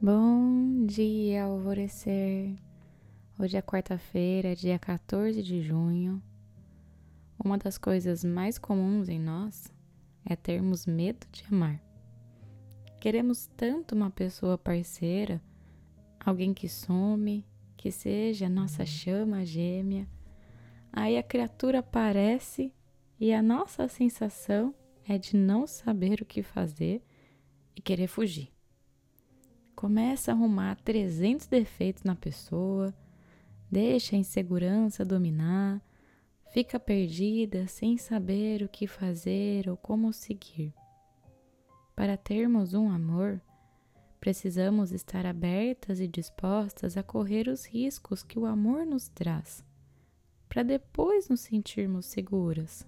Bom dia, alvorecer. Hoje é quarta-feira, dia 14 de junho. Uma das coisas mais comuns em nós é termos medo de amar. Queremos tanto uma pessoa parceira, alguém que some, que seja nossa chama gêmea. Aí a criatura aparece e a nossa sensação é de não saber o que fazer e querer fugir começa a arrumar 300 defeitos na pessoa, deixa a insegurança dominar, fica perdida sem saber o que fazer ou como seguir. Para termos um amor, precisamos estar abertas e dispostas a correr os riscos que o amor nos traz, para depois nos sentirmos seguras.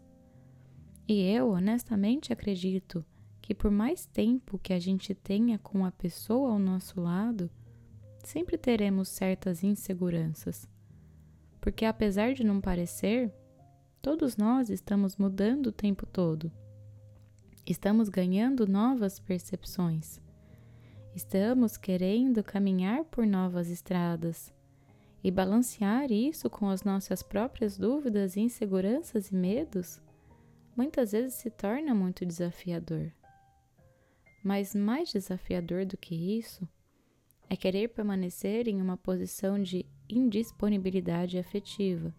E eu honestamente acredito que por mais tempo que a gente tenha com a pessoa ao nosso lado, sempre teremos certas inseguranças. Porque apesar de não parecer, todos nós estamos mudando o tempo todo. Estamos ganhando novas percepções. Estamos querendo caminhar por novas estradas. E balancear isso com as nossas próprias dúvidas, inseguranças e medos muitas vezes se torna muito desafiador. Mas mais desafiador do que isso é querer permanecer em uma posição de indisponibilidade afetiva,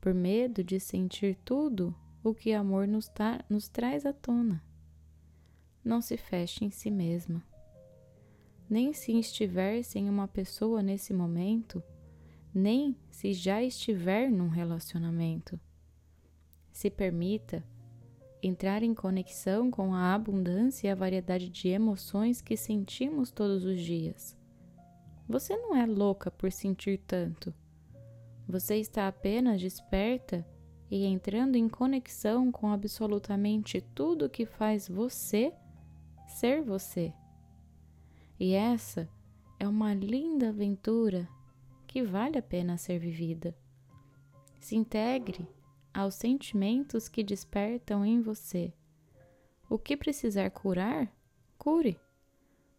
por medo de sentir tudo o que amor nos, tá, nos traz à tona. Não se feche em si mesma. Nem se estiver sem uma pessoa nesse momento, nem se já estiver num relacionamento. Se permita entrar em conexão com a abundância e a variedade de emoções que sentimos todos os dias. Você não é louca por sentir tanto. Você está apenas desperta e entrando em conexão com absolutamente tudo que faz você ser você. E essa é uma linda aventura que vale a pena ser vivida. Se integre aos sentimentos que despertam em você. O que precisar curar, cure.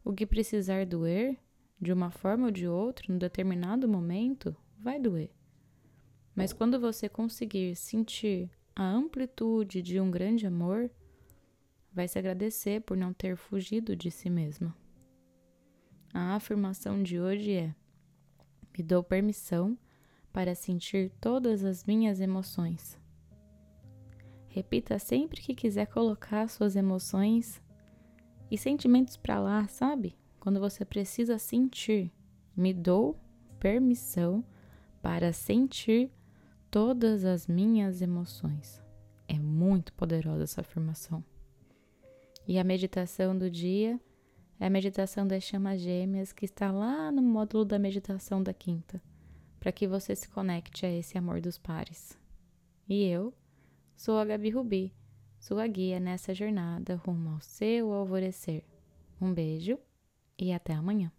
O que precisar doer, de uma forma ou de outra, num determinado momento, vai doer. Mas quando você conseguir sentir a amplitude de um grande amor, vai se agradecer por não ter fugido de si mesma. A afirmação de hoje é: me dou permissão para sentir todas as minhas emoções. Repita sempre que quiser colocar suas emoções e sentimentos para lá, sabe? Quando você precisa sentir. Me dou permissão para sentir todas as minhas emoções. É muito poderosa essa afirmação. E a meditação do dia é a meditação das chamas gêmeas que está lá no módulo da meditação da quinta, para que você se conecte a esse amor dos pares. E eu Sou a Gabi Rubi, sua guia nessa jornada rumo ao seu alvorecer. Um beijo e até amanhã.